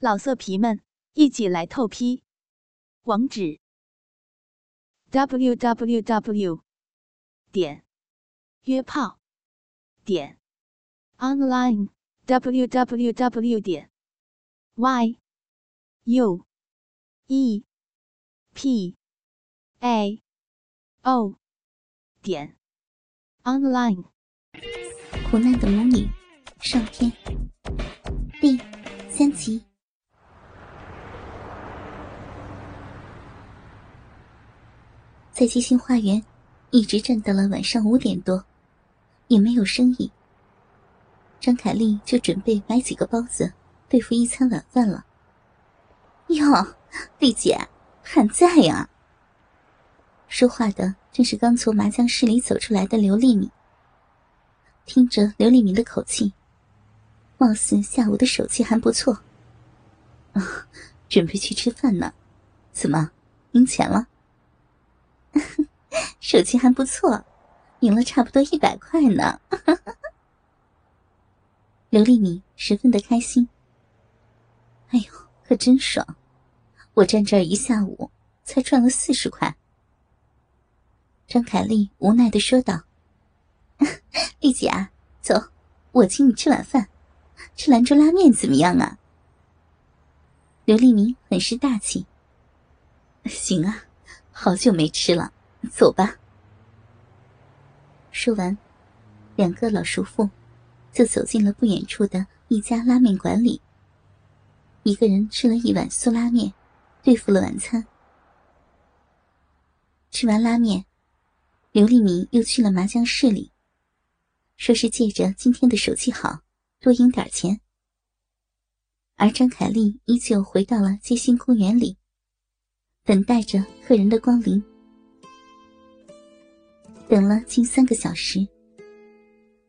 老色皮们，一起来透批！网址：w w w 点约炮点 online w w w 点 y u e p a o 点 online。苦难的母女上天第三集。在七星花园，一直站到了晚上五点多，也没有生意。张凯丽就准备买几个包子，对付一餐晚饭了。哟，丽姐还在呀？说话的正是刚从麻将室里走出来的刘丽敏。听着刘丽敏的口气，貌似下午的手气还不错。啊，准备去吃饭呢？怎么赢钱了？手气还不错，赢了差不多一百块呢。刘丽敏十分的开心。哎呦，可真爽！我站这儿一下午，才赚了四十块。张凯丽无奈的说道：“ 丽姐啊，走，我请你吃晚饭，吃兰州拉面怎么样啊？”刘丽敏很是大气。行啊，好久没吃了。走吧。说完，两个老叔父就走进了不远处的一家拉面馆里。一个人吃了一碗素拉面，对付了晚餐。吃完拉面，刘丽敏又去了麻将室里，说是借着今天的手气好，多赢点钱。而张凯丽依旧回到了街心公园里，等待着客人的光临。等了近三个小时，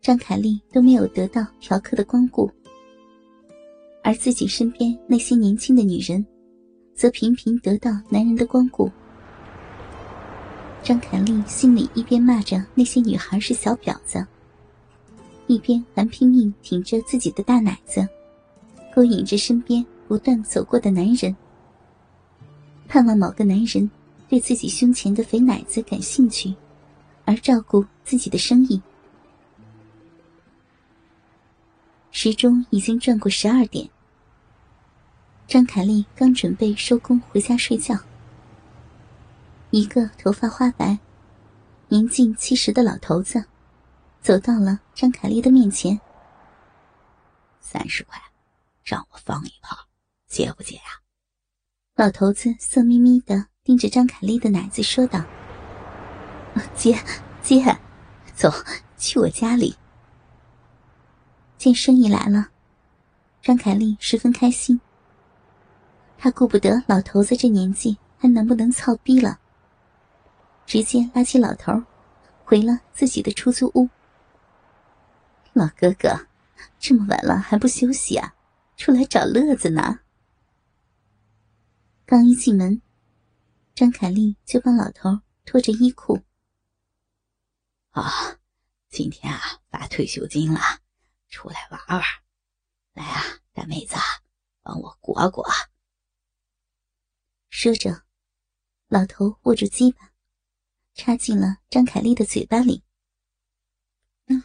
张凯丽都没有得到嫖客的光顾，而自己身边那些年轻的女人，则频频得到男人的光顾。张凯丽心里一边骂着那些女孩是小婊子，一边还拼命挺着自己的大奶子，勾引着身边不断走过的男人，盼望某个男人对自己胸前的肥奶子感兴趣。而照顾自己的生意。时钟已经转过十二点。张凯丽刚准备收工回家睡觉，一个头发花白、年近七十的老头子走到了张凯丽的面前。三十块，让我放一炮，接不接呀？老头子色眯眯的盯着张凯丽的奶子说道。接，接，走去我家里。见生意来了，张凯丽十分开心。她顾不得老头子这年纪还能不能操逼了，直接拉起老头，回了自己的出租屋。老哥哥，这么晚了还不休息啊？出来找乐子呢？刚一进门，张凯丽就帮老头脱着衣裤。啊，今天啊发退休金了，出来玩玩。来啊，大妹子，帮我裹裹。说着，老头握住鸡巴，插进了张凯丽的嘴巴里。嗯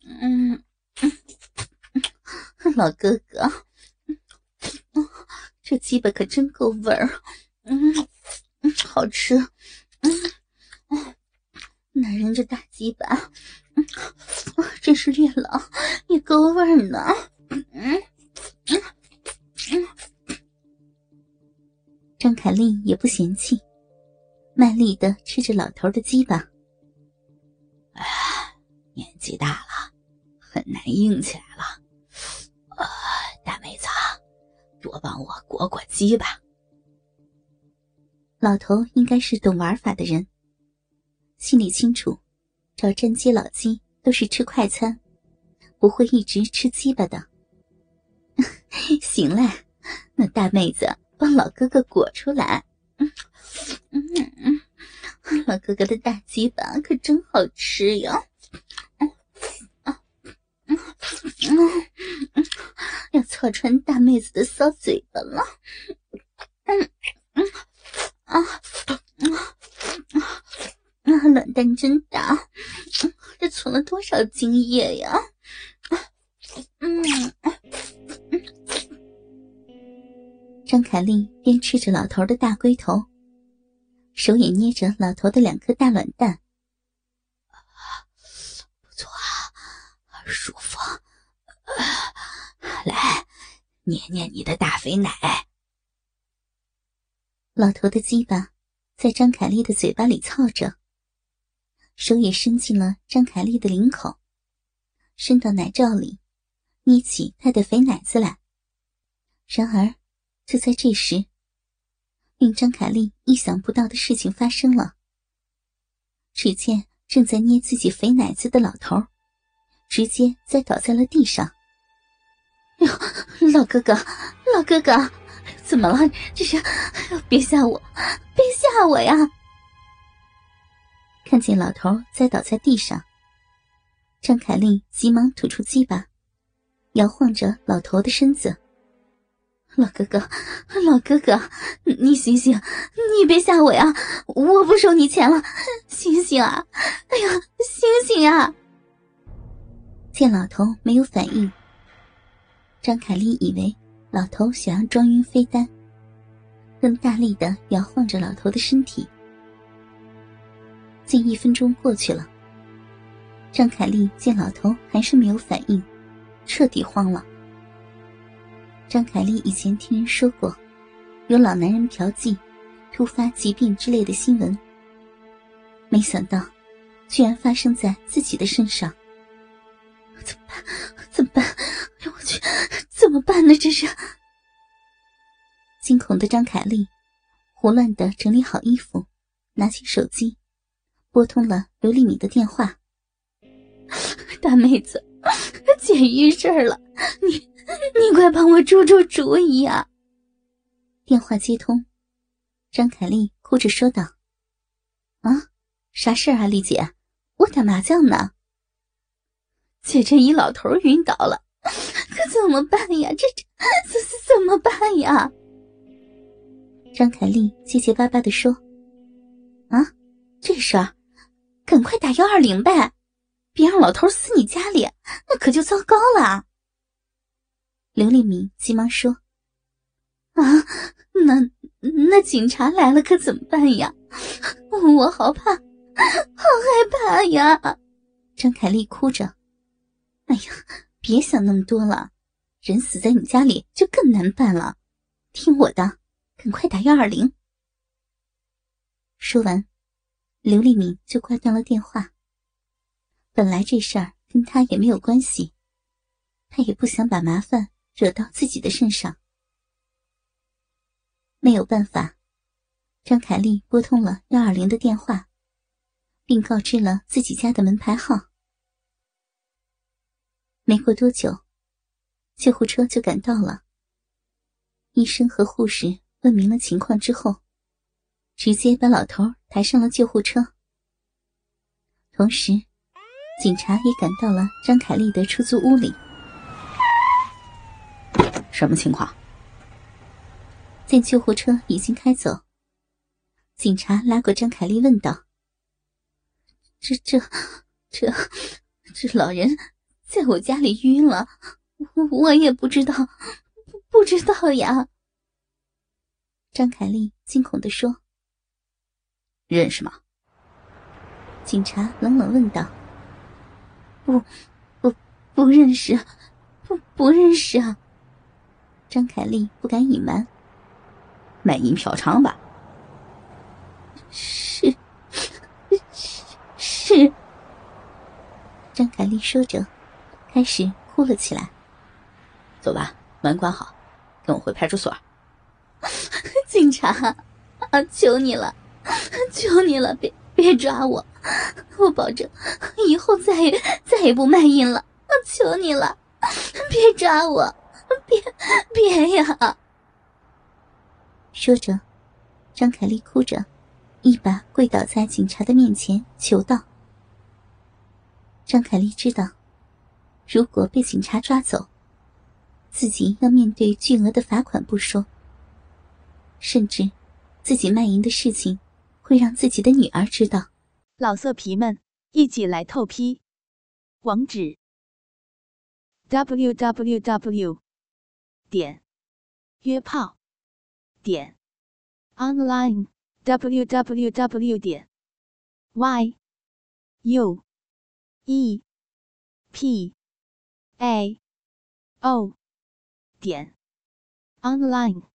嗯嗯，老哥哥，这鸡巴可真够味儿，嗯嗯，好吃，嗯。男人这大鸡巴，真是越老越够味儿呢。嗯，嗯，嗯张凯丽也不嫌弃，卖力的吃着老头的鸡巴。哎，年纪大了，很难硬起来多帮我裹裹鸡吧。老头应该是懂玩法的人。心里清楚，找站街老鸡都是吃快餐，不会一直吃鸡巴的。行嘞，那大妹子帮老哥哥裹出来。嗯嗯嗯，老哥哥的大鸡巴可真好吃呀！嗯嗯嗯嗯要戳穿大妹子的骚嘴巴了。嗯嗯啊啊啊！卵蛋真大，这存了多少精液呀？嗯。张凯丽边吃着老头的大龟头，手也捏着老头的两颗大卵蛋。不错啊，舒服。捏捏你的大肥奶。老头的鸡巴在张凯丽的嘴巴里操着，手也伸进了张凯丽的领口，伸到奶罩里，捏起她的肥奶子来。然而，就在这时，令张凯丽意想不到的事情发生了。只见正在捏自己肥奶子的老头，直接栽倒在了地上。哟，老哥哥，老哥哥，怎么了？这是，别吓我，别吓我呀！看见老头栽倒在地上，张凯丽急忙吐出鸡巴，摇晃着老头的身子。老哥哥，老哥哥，你醒醒，你别吓我呀！我不收你钱了，醒醒啊！哎呀，醒醒啊！见老头没有反应。张凯丽以为老头想要装晕飞丹，更大力的摇晃着老头的身体。近一分钟过去了，张凯丽见老头还是没有反应，彻底慌了。张凯丽以前听人说过，有老男人嫖妓、突发疾病之类的新闻，没想到，居然发生在自己的身上。办呢？这是！惊恐的张凯丽，胡乱的整理好衣服，拿起手机，拨通了刘丽敏的电话。大妹子，姐遇事儿了，你你快帮我出出主意啊！电话接通，张凯丽哭着说道：“啊，啥事儿啊，丽姐？我打麻将呢。”姐，这一老头晕倒了，可怎么办呀？这这怎怎么办呀？张凯丽结结巴巴的说：“啊，这事儿，赶快打幺二零呗，别让老头死你家里，那可就糟糕了。”刘丽敏急忙说：“啊，那那警察来了可怎么办呀？我好怕，好害怕呀！”张凯丽哭着。哎呀，别想那么多了，人死在你家里就更难办了。听我的，赶快打幺二零。说完，刘丽敏就挂断了电话。本来这事儿跟他也没有关系，他也不想把麻烦惹到自己的身上。没有办法，张凯丽拨通了幺二零的电话，并告知了自己家的门牌号。没过多久，救护车就赶到了。医生和护士问明了情况之后，直接把老头抬上了救护车。同时，警察也赶到了张凯丽的出租屋里。什么情况？见救护车已经开走，警察拉过张凯丽问道：“这、这、这、这老人……”在我家里晕了，我也不知道，不知道呀。张凯丽惊恐的说：“认识吗？”警察冷冷问道：“不，不，不认识，不，不认识啊。”张凯丽不敢隐瞒：“卖淫嫖娼吧？”“是，是，是。”张凯丽说着。开始哭了起来。走吧，门关好，跟我回派出所。警察，啊，求你了，求你了，别别抓我，我保证以后再也再也不卖淫了。啊，求你了，别抓我，别别呀！说着，张凯丽哭着，一把跪倒在警察的面前，求道：“张凯丽知道。”如果被警察抓走，自己要面对巨额的罚款不说，甚至自己卖淫的事情会让自己的女儿知道。老色皮们，一起来透批！网址：w w w 点约炮点 online w w w 点 y u e p a. O. 点。Online。